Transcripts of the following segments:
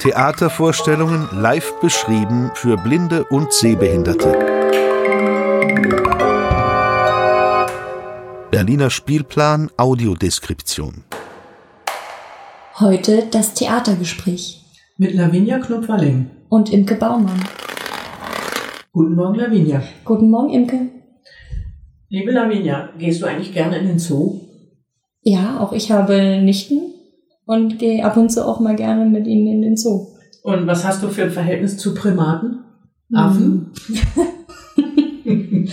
Theatervorstellungen live beschrieben für Blinde und Sehbehinderte. Berliner Spielplan Audiodeskription. Heute das Theatergespräch. Mit Lavinia Knopf-Walling. Und Imke Baumann. Guten Morgen, Lavinia. Guten Morgen, Imke. Liebe Lavinia, gehst du eigentlich gerne in den Zoo? Ja, auch ich habe Nichten und gehe ab und zu auch mal gerne mit ihnen in den Zoo. Und was hast du für ein Verhältnis zu Primaten? Affen?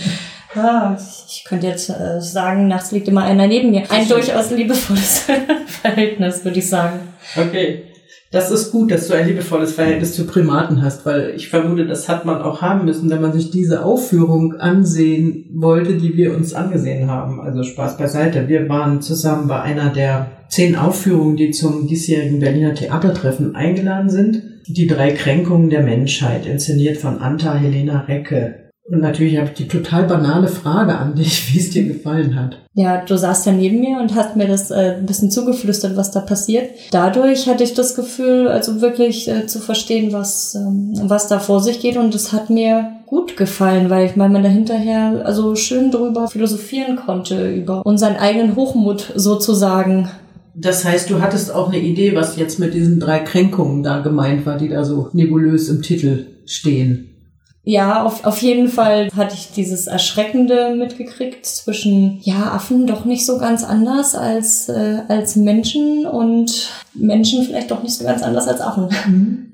ja, ich könnte jetzt äh, sagen, nachts liegt immer einer neben mir. Ein durchaus liebevolles Verhältnis, würde ich sagen. Okay. Das ist gut, dass du ein liebevolles Verhältnis zu Primaten hast, weil ich vermute, das hat man auch haben müssen, wenn man sich diese Aufführung ansehen wollte, die wir uns angesehen haben. Also Spaß beiseite. Wir waren zusammen bei einer der zehn Aufführungen, die zum diesjährigen Berliner Theatertreffen eingeladen sind. Die drei Kränkungen der Menschheit, inszeniert von Anta Helena Recke. Und natürlich habe ich die total banale Frage an dich, wie es dir gefallen hat. Ja, du saßt ja neben mir und hast mir das äh, ein bisschen zugeflüstert, was da passiert. Dadurch hatte ich das Gefühl, also wirklich äh, zu verstehen, was, ähm, was da vor sich geht. Und es hat mir gut gefallen, weil ich meine, man da hinterher also schön drüber philosophieren konnte, über unseren eigenen Hochmut sozusagen. Das heißt, du hattest auch eine Idee, was jetzt mit diesen drei Kränkungen da gemeint war, die da so nebulös im Titel stehen. Ja, auf, auf jeden Fall hatte ich dieses Erschreckende mitgekriegt zwischen, ja, Affen doch nicht so ganz anders als, äh, als Menschen und Menschen vielleicht doch nicht so ganz anders als Affen. Mhm.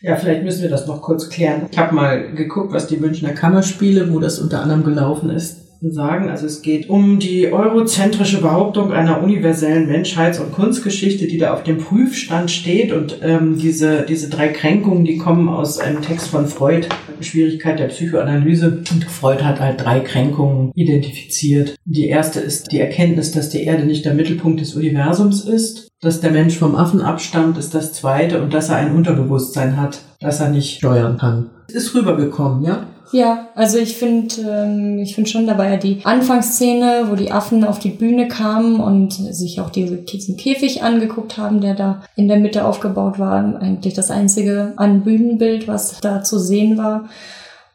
Ja, vielleicht müssen wir das noch kurz klären. Ich habe mal geguckt, was die Münchner Kammerspiele, wo das unter anderem gelaufen ist, sagen. Also es geht um die eurozentrische Behauptung einer universellen Menschheits- und Kunstgeschichte, die da auf dem Prüfstand steht. Und ähm, diese, diese drei Kränkungen, die kommen aus einem Text von Freud, Schwierigkeit der Psychoanalyse. Und Freud hat halt drei Kränkungen identifiziert. Die erste ist die Erkenntnis, dass die Erde nicht der Mittelpunkt des Universums ist. Dass der Mensch vom Affen abstammt, ist das zweite. Und dass er ein Unterbewusstsein hat, das er nicht steuern kann. Ist rübergekommen, ja? Ja, also ich finde, ähm, ich finde schon dabei ja die Anfangsszene, wo die Affen auf die Bühne kamen und sich auch diese, diesen Käfig angeguckt haben, der da in der Mitte aufgebaut war, eigentlich das einzige an Bühnenbild, was da zu sehen war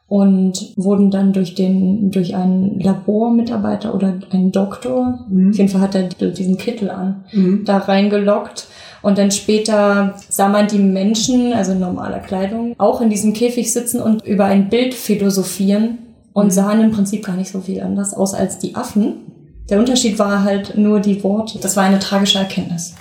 und wurden dann durch den durch einen Labormitarbeiter oder einen Doktor, mhm. auf jeden Fall hat er diesen Kittel an, mhm. da reingelockt und dann später sah man die Menschen, also in normaler Kleidung, auch in diesem Käfig sitzen und über ein Bild philosophieren und mhm. sahen im Prinzip gar nicht so viel anders aus als die Affen. Der Unterschied war halt nur die Worte. Das war eine tragische Erkenntnis.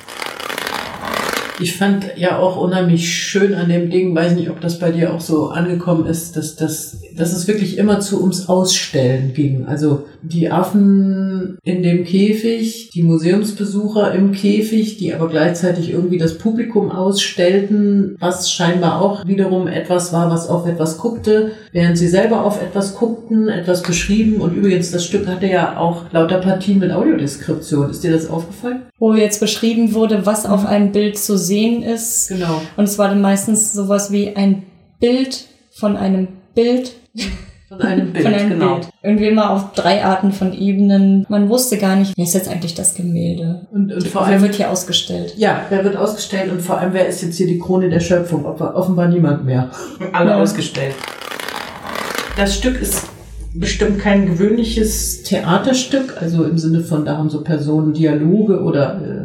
Ich fand ja auch unheimlich schön an dem Ding, weiß nicht, ob das bei dir auch so angekommen ist, dass, dass, dass es wirklich immer zu ums Ausstellen ging. Also die Affen in dem Käfig, die Museumsbesucher im Käfig, die aber gleichzeitig irgendwie das Publikum ausstellten, was scheinbar auch wiederum etwas war, was auf etwas guckte, während sie selber auf etwas guckten, etwas beschrieben. Und übrigens, das Stück hatte ja auch lauter Partien mit Audiodeskription. Ist dir das aufgefallen? Wo jetzt beschrieben wurde, was auf einem Bild zu sehen ist. Genau. Und es war dann meistens sowas wie ein Bild von einem Bild. Von einem Bild, von einem genau. Bild. Irgendwie immer auf drei Arten von Ebenen. Man wusste gar nicht, wer ist jetzt eigentlich das Gemälde? Und, und vor wer wird hier ausgestellt? Ja, wer wird ausgestellt und vor allem, wer ist jetzt hier die Krone der Schöpfung? Offenbar niemand mehr. Alle ja. ausgestellt. Das Stück ist bestimmt kein gewöhnliches Theaterstück, also im Sinne von, da haben so Personen Dialoge oder äh,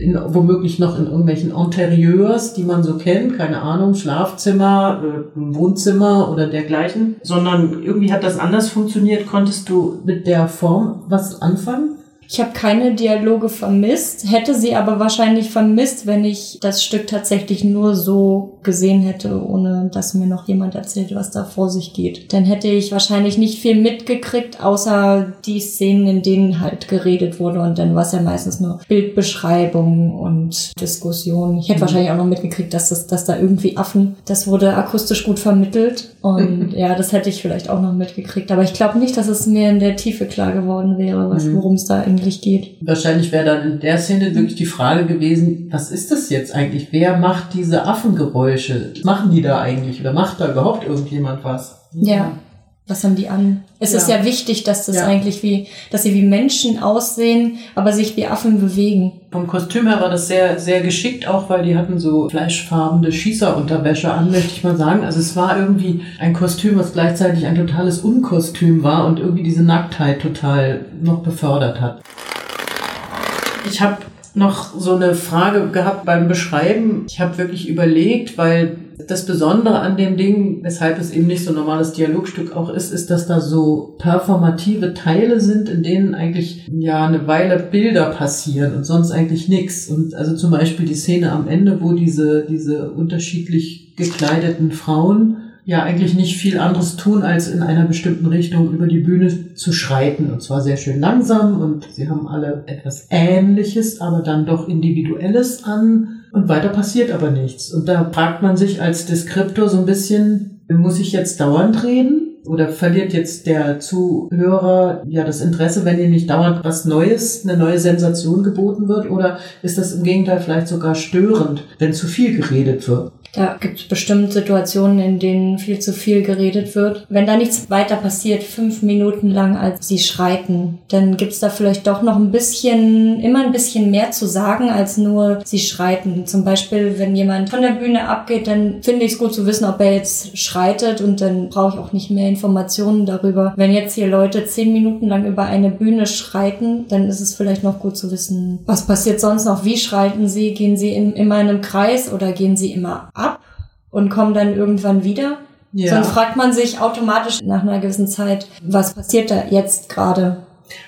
in, womöglich noch in irgendwelchen Interieurs, die man so kennt, keine Ahnung, Schlafzimmer, äh, Wohnzimmer oder dergleichen, sondern irgendwie hat das anders funktioniert. Konntest du mit der Form was anfangen? Ich habe keine Dialoge vermisst, hätte sie aber wahrscheinlich vermisst, wenn ich das Stück tatsächlich nur so gesehen hätte, ohne dass mir noch jemand erzählt, was da vor sich geht. Dann hätte ich wahrscheinlich nicht viel mitgekriegt, außer die Szenen, in denen halt geredet wurde und dann war es ja meistens nur Bildbeschreibung und Diskussion. Ich hätte mhm. wahrscheinlich auch noch mitgekriegt, dass, das, dass da irgendwie Affen, das wurde akustisch gut vermittelt und ja, das hätte ich vielleicht auch noch mitgekriegt. Aber ich glaube nicht, dass es mir in der Tiefe klar geworden wäre, was, mhm. worum es da eigentlich geht. Wahrscheinlich wäre dann in der Szene wirklich die Frage gewesen, was ist das jetzt eigentlich? Wer macht diese Affengeräusche? Was machen die da eigentlich? Oder macht da überhaupt irgendjemand was? Ja. Was haben die an? Es Ja. ist ja wichtig, dass das Ja. eigentlich wie, dass sie wie Menschen aussehen, aber sich wie Affen bewegen. Vom Kostüm her war das sehr, sehr geschickt, auch weil die hatten so fleischfarbene Schießerunterwäsche an, möchte ich mal sagen. Also es war irgendwie ein Kostüm, was gleichzeitig ein totales Unkostüm war und irgendwie diese Nacktheit total noch befördert hat. Ich habe noch so eine Frage gehabt beim Beschreiben. Ich habe wirklich überlegt, weil das Besondere an dem Ding, weshalb es eben nicht so ein normales Dialogstück auch ist, ist, dass da so performative Teile sind, in denen eigentlich ja eine Weile Bilder passieren und sonst eigentlich nichts. Und also zum Beispiel die Szene am Ende, wo diese, diese unterschiedlich gekleideten Frauen ja eigentlich nicht viel anderes tun, als in einer bestimmten Richtung über die Bühne zu schreiten. Und zwar sehr schön langsam und sie haben alle etwas Ähnliches, aber dann doch Individuelles an. Und weiter passiert aber nichts. Und da fragt man sich als Deskriptor so ein bisschen, muss ich jetzt dauernd reden? Oder verliert jetzt der Zuhörer ja das Interesse, wenn ihm nicht dauernd was Neues, eine neue Sensation geboten wird? Oder ist das im Gegenteil vielleicht sogar störend, wenn zu viel geredet wird? Da gibt es bestimmt Situationen, in denen viel zu viel geredet wird. Wenn da nichts weiter passiert, fünf Minuten lang, als sie schreiten, dann gibt's da vielleicht doch noch ein bisschen, immer ein bisschen mehr zu sagen, als nur sie schreiten. Zum Beispiel, wenn jemand von der Bühne abgeht, dann finde ich es gut zu wissen, ob er jetzt schreitet und dann brauche ich auch nicht mehr Informationen darüber. Wenn jetzt hier Leute zehn Minuten lang über eine Bühne schreiten, dann ist es vielleicht noch gut zu wissen, was passiert sonst noch, wie schreiten sie, gehen sie in, immer in einem Kreis oder gehen sie immer ab und kommen dann irgendwann wieder. Sonst fragt man sich automatisch nach einer gewissen Zeit, was passiert da jetzt gerade?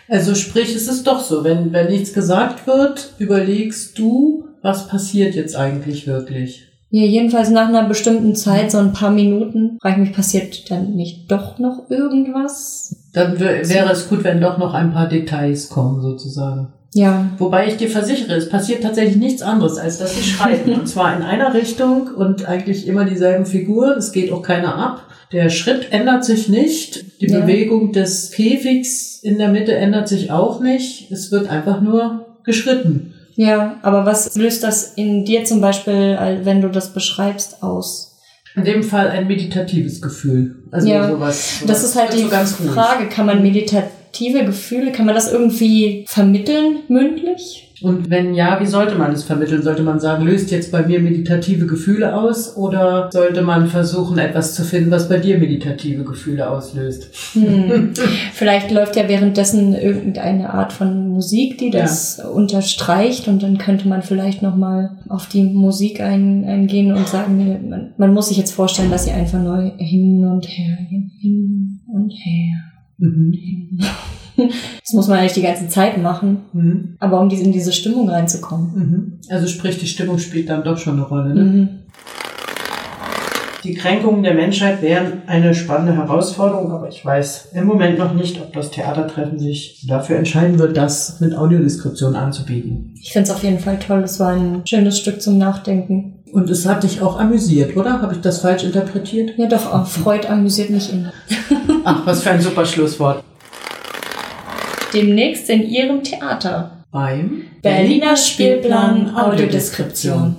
Also sprich, es ist doch so, wenn, wenn nichts gesagt wird, überlegst du, was passiert jetzt eigentlich wirklich? Ja, jedenfalls nach einer bestimmten Zeit, so ein paar Minuten, frage ich mich, passiert dann nicht doch noch irgendwas? Dann wär- wäre es gut, wenn doch noch ein paar Details kommen, sozusagen. Ja, Wobei ich dir versichere, es passiert tatsächlich nichts anderes, als dass sie schreiten. und zwar in einer Richtung und eigentlich immer dieselben Figuren. Es geht auch keiner ab. Der Schritt ändert sich nicht. Die Ja. Bewegung des Käfigs in der Mitte ändert sich auch nicht. Es wird einfach nur geschritten. Ja, aber was löst das in dir zum Beispiel, wenn du das beschreibst, aus? In dem Fall ein meditatives Gefühl. Also Ja, sowas, sowas. Das ist halt so die ruhig. Frage, kann man meditative Gefühle, kann man das irgendwie vermitteln, mündlich? Und wenn ja, wie sollte man es vermitteln? Sollte man sagen, löst jetzt bei mir meditative Gefühle aus? Oder sollte man versuchen, etwas zu finden, was bei dir meditative Gefühle auslöst? Hm. Vielleicht läuft ja währenddessen irgendeine Art von Musik, die das unterstreicht und dann könnte man vielleicht nochmal auf die Musik ein, eingehen und sagen, man, man muss sich jetzt vorstellen, dass sie einfach neu hin und her hin und her. Mhm. Das muss man eigentlich die ganze Zeit machen, Mhm. aber um diese, in diese Stimmung reinzukommen. Mhm. Also sprich, die Stimmung spielt dann doch schon eine Rolle. Ne? Mhm. Die Kränkungen der Menschheit wären eine spannende Herausforderung, aber ich weiß im Moment noch nicht, ob das Theatertreffen sich dafür entscheiden wird, das mit Audiodeskription anzubieten. Ich finde es auf jeden Fall toll. Es war ein schönes Stück zum Nachdenken. Und es hat dich auch amüsiert, oder? Habe ich das falsch interpretiert? Ja, doch, auch Freud amüsiert mich immer. Ach, was für ein super Schlusswort. Demnächst in Ihrem Theater. Beim Berliner Spielplan Audiodeskription.